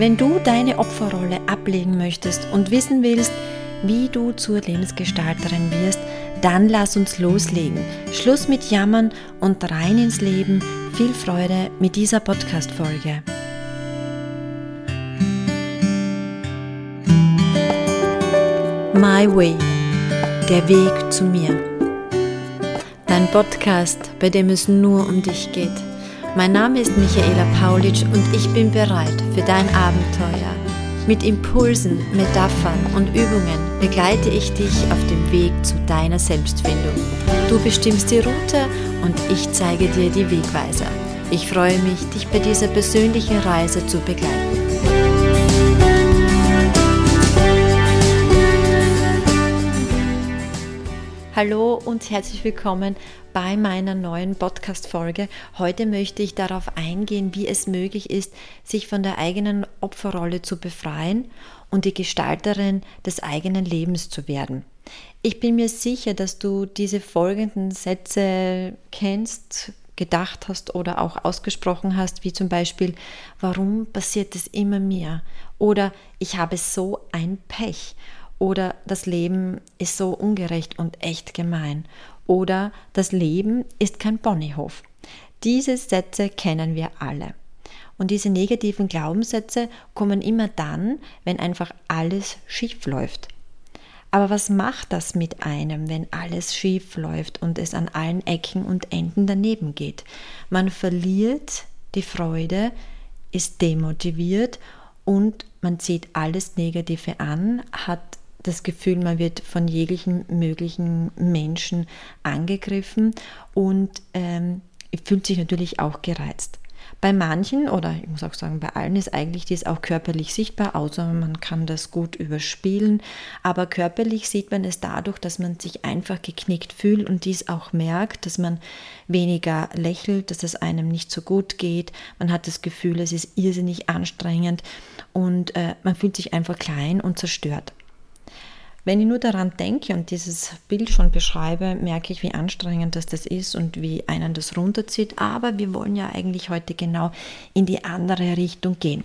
Wenn du deine Opferrolle ablegen möchtest und wissen willst, wie du zur Lebensgestalterin wirst, dann lass uns loslegen. Schluss mit Jammern und rein ins Leben. Viel Freude mit dieser Podcast-Folge. My Way, der Weg zu mir. Dein Podcast, bei dem es nur um dich geht. Mein Name ist Michaela Paulitsch und ich bin bereit für dein Abenteuer. Mit Impulsen, Metaphern und Übungen begleite ich dich auf dem Weg zu deiner Selbstfindung. Du bestimmst die Route und ich zeige dir die Wegweiser. Ich freue mich, dich bei dieser persönlichen Reise zu begleiten. Hallo und herzlich willkommen bei meiner neuen Podcast-Folge. Heute möchte ich darauf eingehen, wie es möglich ist, sich von der eigenen Opferrolle zu befreien und die Gestalterin des eigenen Lebens zu werden. Ich bin mir sicher, dass du diese folgenden Sätze kennst, gedacht hast oder auch ausgesprochen hast, wie zum Beispiel, warum passiert es immer mir? Oder ich habe so ein Pech oder das Leben ist so ungerecht und echt gemein. Oder das Leben ist kein Ponyhof. Diese Sätze kennen wir alle. Und diese negativen Glaubenssätze kommen immer dann, wenn einfach alles schief läuft. Aber was macht das mit einem, wenn alles schief läuft und es an allen Ecken und Enden daneben geht? Man verliert die Freude, ist demotiviert und man zieht alles Negative an, hat das Gefühl, man wird von jeglichen möglichen Menschen angegriffen und ähm, fühlt sich natürlich auch gereizt. Bei manchen oder ich muss auch sagen, bei allen ist eigentlich dies auch körperlich sichtbar, außer man kann das gut überspielen. Aber körperlich sieht man es dadurch, dass man sich einfach geknickt fühlt und dies auch merkt, dass man weniger lächelt, dass es einem nicht so gut geht. Man hat das Gefühl, es ist irrsinnig anstrengend und äh, man fühlt sich einfach klein und zerstört. Wenn ich nur daran denke und dieses Bild schon beschreibe, merke ich, wie anstrengend das, das ist und wie einen das runterzieht. Aber wir wollen ja eigentlich heute genau in die andere Richtung gehen.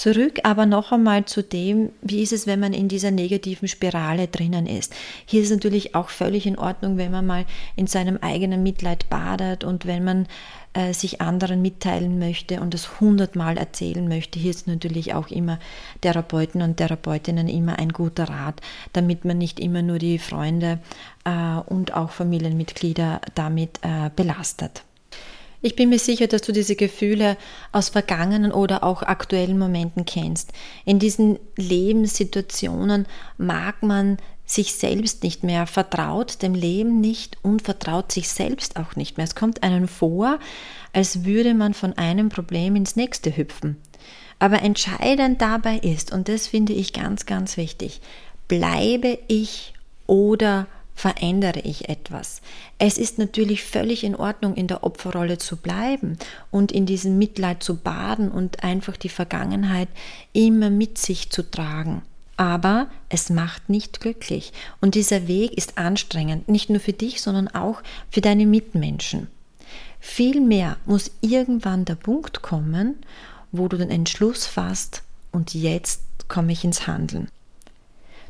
Zurück aber noch einmal zu dem, wie ist es, wenn man in dieser negativen Spirale drinnen ist. Hier ist natürlich auch völlig in Ordnung, wenn man mal in seinem eigenen Mitleid badet und wenn man äh, sich anderen mitteilen möchte und es hundertmal erzählen möchte. Hier ist natürlich auch immer Therapeuten und Therapeutinnen immer ein guter Rat, damit man nicht immer nur die Freunde äh, und auch Familienmitglieder damit äh, belastet. Ich bin mir sicher, dass du diese Gefühle aus vergangenen oder auch aktuellen Momenten kennst. In diesen Lebenssituationen mag man sich selbst nicht mehr, vertraut dem Leben nicht und vertraut sich selbst auch nicht mehr. Es kommt einem vor, als würde man von einem Problem ins nächste hüpfen. Aber entscheidend dabei ist, und das finde ich ganz, ganz wichtig, bleibe ich oder verändere ich etwas. Es ist natürlich völlig in Ordnung, in der Opferrolle zu bleiben und in diesem Mitleid zu baden und einfach die Vergangenheit immer mit sich zu tragen aber es macht nicht glücklich. Und dieser Weg ist anstrengend, nicht nur für dich, sondern auch für deine Mitmenschen. Vielmehr muss irgendwann der Punkt kommen, wo du den Entschluss fasst und jetzt komme ich ins Handeln.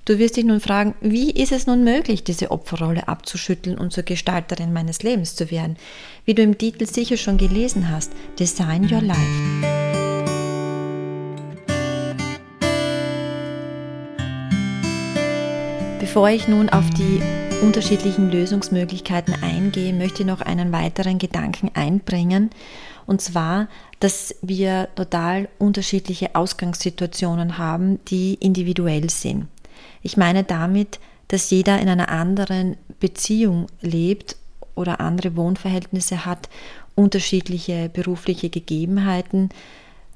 Du wirst dich nun fragen, wie ist es nun möglich, diese Opferrolle abzuschütteln und zur Gestalterin meines Lebens zu werden? Wie du im Titel sicher schon gelesen hast, Design Your Life. Bevor ich nun auf die unterschiedlichen Lösungsmöglichkeiten eingehe, möchte ich noch einen weiteren Gedanken einbringen. Und zwar, dass wir total unterschiedliche Ausgangssituationen haben, die individuell sind. Ich meine damit, dass jeder in einer anderen Beziehung lebt oder andere Wohnverhältnisse hat, unterschiedliche berufliche Gegebenheiten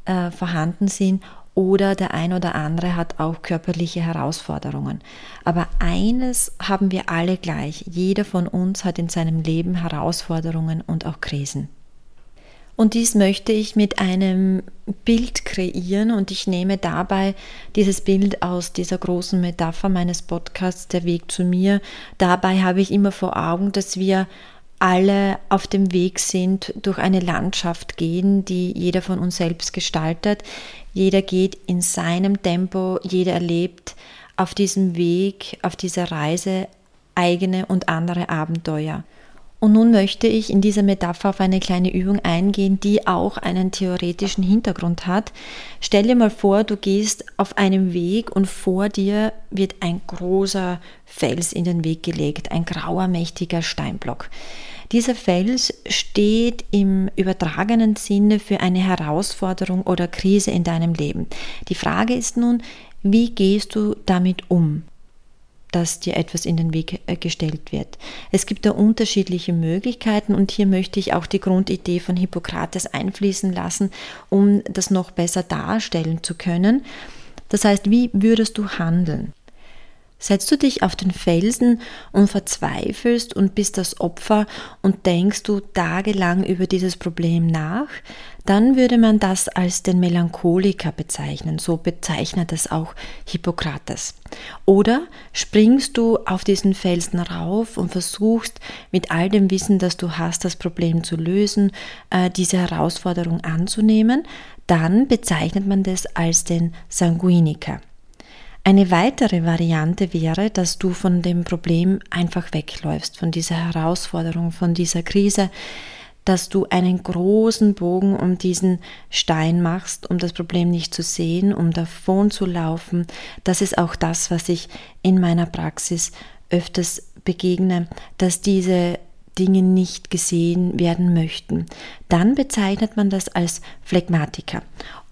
äh, vorhanden sind oder der ein oder andere hat auch körperliche Herausforderungen. Aber eines haben wir alle gleich. Jeder von uns hat in seinem Leben Herausforderungen und auch Krisen. Und dies möchte ich mit einem Bild kreieren und ich nehme dabei dieses Bild aus dieser großen Metapher meines Podcasts Der Weg zu mir. Dabei habe ich immer vor Augen, dass wir alle auf dem Weg sind, durch eine Landschaft gehen, die jeder von uns selbst gestaltet. Jeder geht in seinem Tempo, jeder erlebt auf diesem Weg, auf dieser Reise eigene und andere Abenteuer. Und nun möchte ich in dieser Metapher auf eine kleine Übung eingehen, die auch einen theoretischen Hintergrund hat. Stell dir mal vor, du gehst auf einem Weg und vor dir wird ein großer Fels in den Weg gelegt, ein grauer, mächtiger Steinblock. Dieser Fels steht im übertragenen Sinne für eine Herausforderung oder Krise in deinem Leben. Die Frage ist nun, wie gehst du damit um? Dass dir etwas in den Weg äh, gestellt wird. Es gibt da unterschiedliche Möglichkeiten und hier möchte ich auch die Grundidee von Hippokrates einfließen lassen, um das noch besser darstellen zu können. Das heißt, wie würdest du handeln? Setzt du dich auf den Felsen und verzweifelst und bist das Opfer und denkst du tagelang über dieses Problem nach, dann würde man das als den Melancholiker bezeichnen. So bezeichnet es auch Hippokrates. Oder springst du auf diesen Felsen rauf und versuchst mit all dem Wissen, das du hast, das Problem zu lösen, äh, diese Herausforderung anzunehmen, dann bezeichnet man das als den Sanguiniker. Eine weitere Variante wäre, dass du von dem Problem einfach wegläufst, von dieser Herausforderung, von dieser Krise, dass du einen großen Bogen um diesen Stein machst, um das Problem nicht zu sehen, um davon zu laufen. Das ist auch das, was ich in meiner Praxis öfters begegne, dass diese Dinge nicht gesehen werden möchten. Dann bezeichnet man das als Phlegmatiker.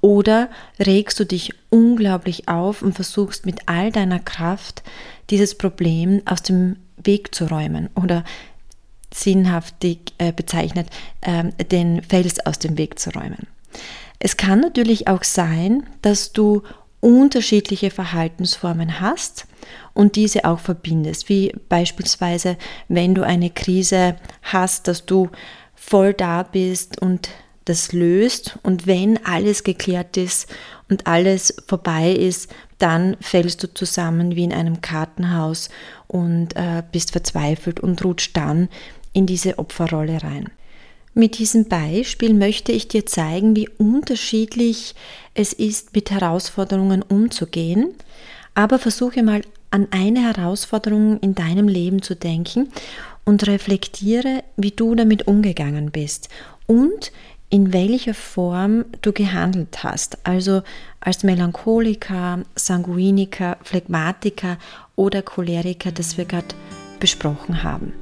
Oder regst du dich unglaublich auf und versuchst mit all deiner Kraft dieses Problem aus dem Weg zu räumen oder sinnhaftig äh, bezeichnet, äh, den Fels aus dem Weg zu räumen. Es kann natürlich auch sein, dass du unterschiedliche Verhaltensformen hast und diese auch verbindest, wie beispielsweise, wenn du eine Krise hast, dass du voll da bist und das löst und wenn alles geklärt ist und alles vorbei ist, dann fällst du zusammen wie in einem Kartenhaus und äh, bist verzweifelt und rutscht dann in diese Opferrolle rein. Mit diesem Beispiel möchte ich dir zeigen, wie unterschiedlich es ist, mit Herausforderungen umzugehen, aber versuche mal an eine Herausforderung in deinem Leben zu denken und reflektiere, wie du damit umgegangen bist und in welcher Form du gehandelt hast, also als Melancholiker, Sanguiniker, Phlegmatiker oder Choleriker, das wir gerade besprochen haben.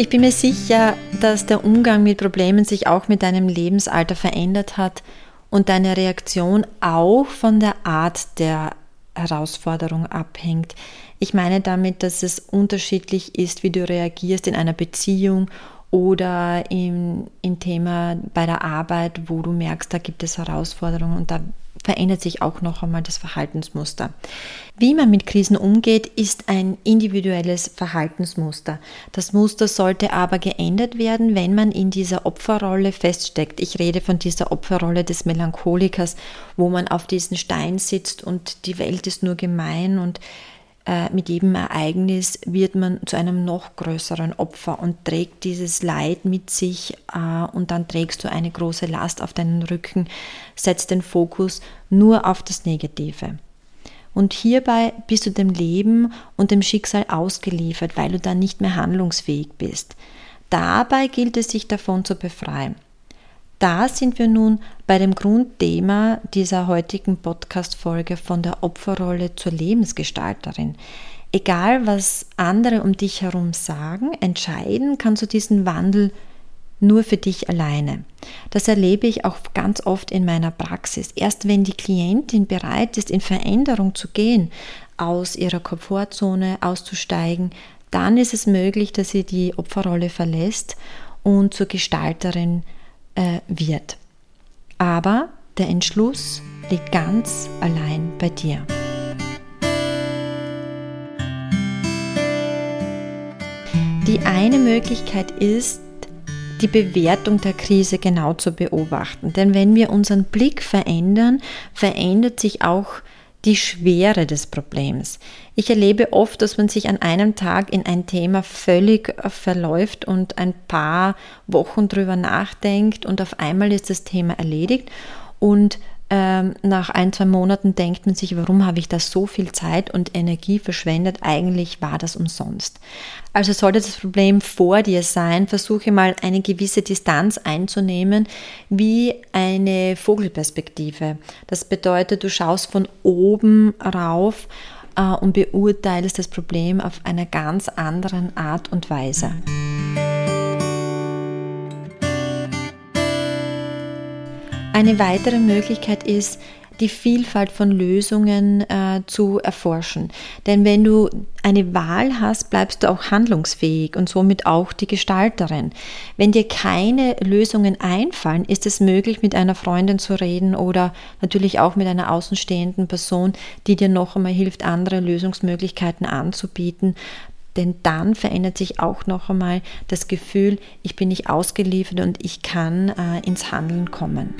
Ich bin mir sicher, dass der Umgang mit Problemen sich auch mit deinem Lebensalter verändert hat und deine Reaktion auch von der Art der Herausforderung abhängt. Ich meine damit, dass es unterschiedlich ist, wie du reagierst in einer Beziehung oder im, im Thema bei der Arbeit, wo du merkst, da gibt es Herausforderungen und da verändert sich auch noch einmal das Verhaltensmuster. Wie man mit Krisen umgeht, ist ein individuelles Verhaltensmuster. Das Muster sollte aber geändert werden, wenn man in dieser Opferrolle feststeckt. Ich rede von dieser Opferrolle des Melancholikers, wo man auf diesen Stein sitzt und die Welt ist nur gemein und mit jedem Ereignis wird man zu einem noch größeren Opfer und trägt dieses Leid mit sich äh, und dann trägst du eine große Last auf deinen Rücken, setzt den Fokus nur auf das Negative. Und hierbei bist du dem Leben und dem Schicksal ausgeliefert, weil du dann nicht mehr handlungsfähig bist. Dabei gilt es, sich davon zu befreien. Da sind wir nun bei dem Grundthema dieser heutigen Podcast-Folge von der Opferrolle zur Lebensgestalterin. Egal, was andere um dich herum sagen, entscheiden kannst du diesen Wandel nur für dich alleine. Das erlebe ich auch ganz oft in meiner Praxis. Erst wenn die Klientin bereit ist, in Veränderung zu gehen, aus ihrer Komfortzone auszusteigen, dann ist es möglich, dass sie die Opferrolle verlässt und zur Gestalterin äh, wird. Aber der Entschluss liegt ganz allein bei dir. Die eine Möglichkeit ist, die Bewertung der Krise genau zu beobachten. Denn wenn wir unseren Blick verändern, verändert sich auch die Schwere des Problems. Ich erlebe oft, dass man sich an einem Tag in ein Thema völlig verläuft und ein paar Wochen drüber nachdenkt und auf einmal ist das Thema erledigt und ähm, nach ein, zwei Monaten denkt man sich, warum habe ich da so viel Zeit und Energie verschwendet? Eigentlich war das umsonst. Also sollte das Problem vor dir sein, versuche mal eine gewisse Distanz einzunehmen, wie eine Vogelperspektive. Das bedeutet, du schaust von oben rauf äh, und beurteilst das Problem auf einer ganz anderen Art und Weise. Eine weitere Möglichkeit ist, die Vielfalt von Lösungen äh, zu erforschen. Denn wenn du eine Wahl hast, bleibst du auch handlungsfähig und somit auch die Gestalterin. Wenn dir keine Lösungen einfallen, ist es möglich, mit einer Freundin zu reden oder natürlich auch mit einer außenstehenden Person, die dir noch einmal hilft, andere Lösungsmöglichkeiten anzubieten denn dann verändert sich auch noch einmal das Gefühl, ich bin nicht ausgeliefert und ich kann äh, ins Handeln kommen.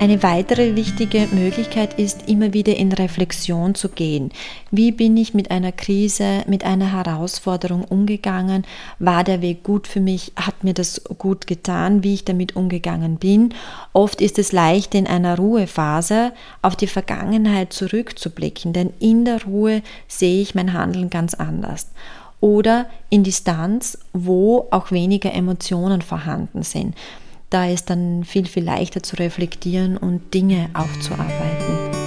Eine weitere wichtige Möglichkeit ist, immer wieder in Reflexion zu gehen. Wie bin ich mit einer Krise, mit einer Herausforderung umgegangen? War der Weg gut für mich? Hat mir das gut getan, wie ich damit umgegangen bin? Oft ist es leicht, in einer Ruhephase auf die Vergangenheit zurückzublicken, denn in der Ruhe sehe ich mein Handeln ganz anders oder in Distanz, wo auch weniger Emotionen vorhanden sind. Da ist dann viel, viel leichter zu reflektieren und Dinge aufzuarbeiten.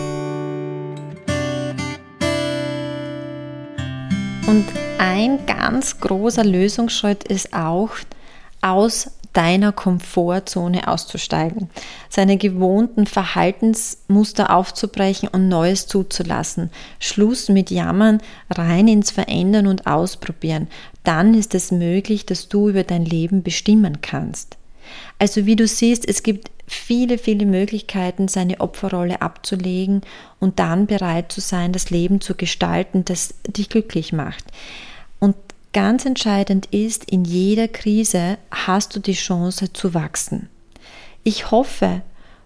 Und ein ganz großer Lösungsschritt ist auch, aus deiner Komfortzone auszusteigen, seine gewohnten Verhaltensmuster aufzubrechen und Neues zuzulassen. Schluss mit Jammern, rein ins Verändern und Ausprobieren. Dann ist es möglich, dass du über dein Leben bestimmen kannst. Also wie du siehst, es gibt viele, viele Möglichkeiten, seine Opferrolle abzulegen und dann bereit zu sein, das Leben zu gestalten, das dich glücklich macht. Und ganz entscheidend ist, in jeder Krise hast du die Chance zu wachsen. Ich hoffe,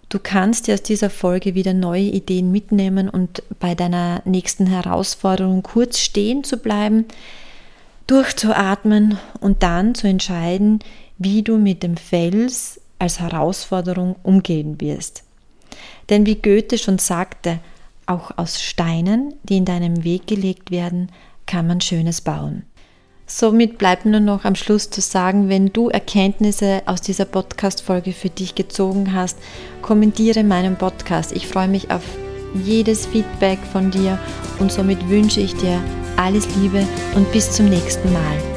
du kannst dir aus dieser Folge wieder neue Ideen mitnehmen und bei deiner nächsten Herausforderung kurz stehen zu bleiben, durchzuatmen und dann zu entscheiden, wie du mit dem Fels als Herausforderung umgehen wirst. Denn wie Goethe schon sagte, auch aus Steinen, die in deinem Weg gelegt werden, kann man Schönes bauen. Somit bleibt nur noch am Schluss zu sagen, wenn du Erkenntnisse aus dieser Podcast-Folge für dich gezogen hast, kommentiere meinen Podcast. Ich freue mich auf jedes Feedback von dir und somit wünsche ich dir alles Liebe und bis zum nächsten Mal.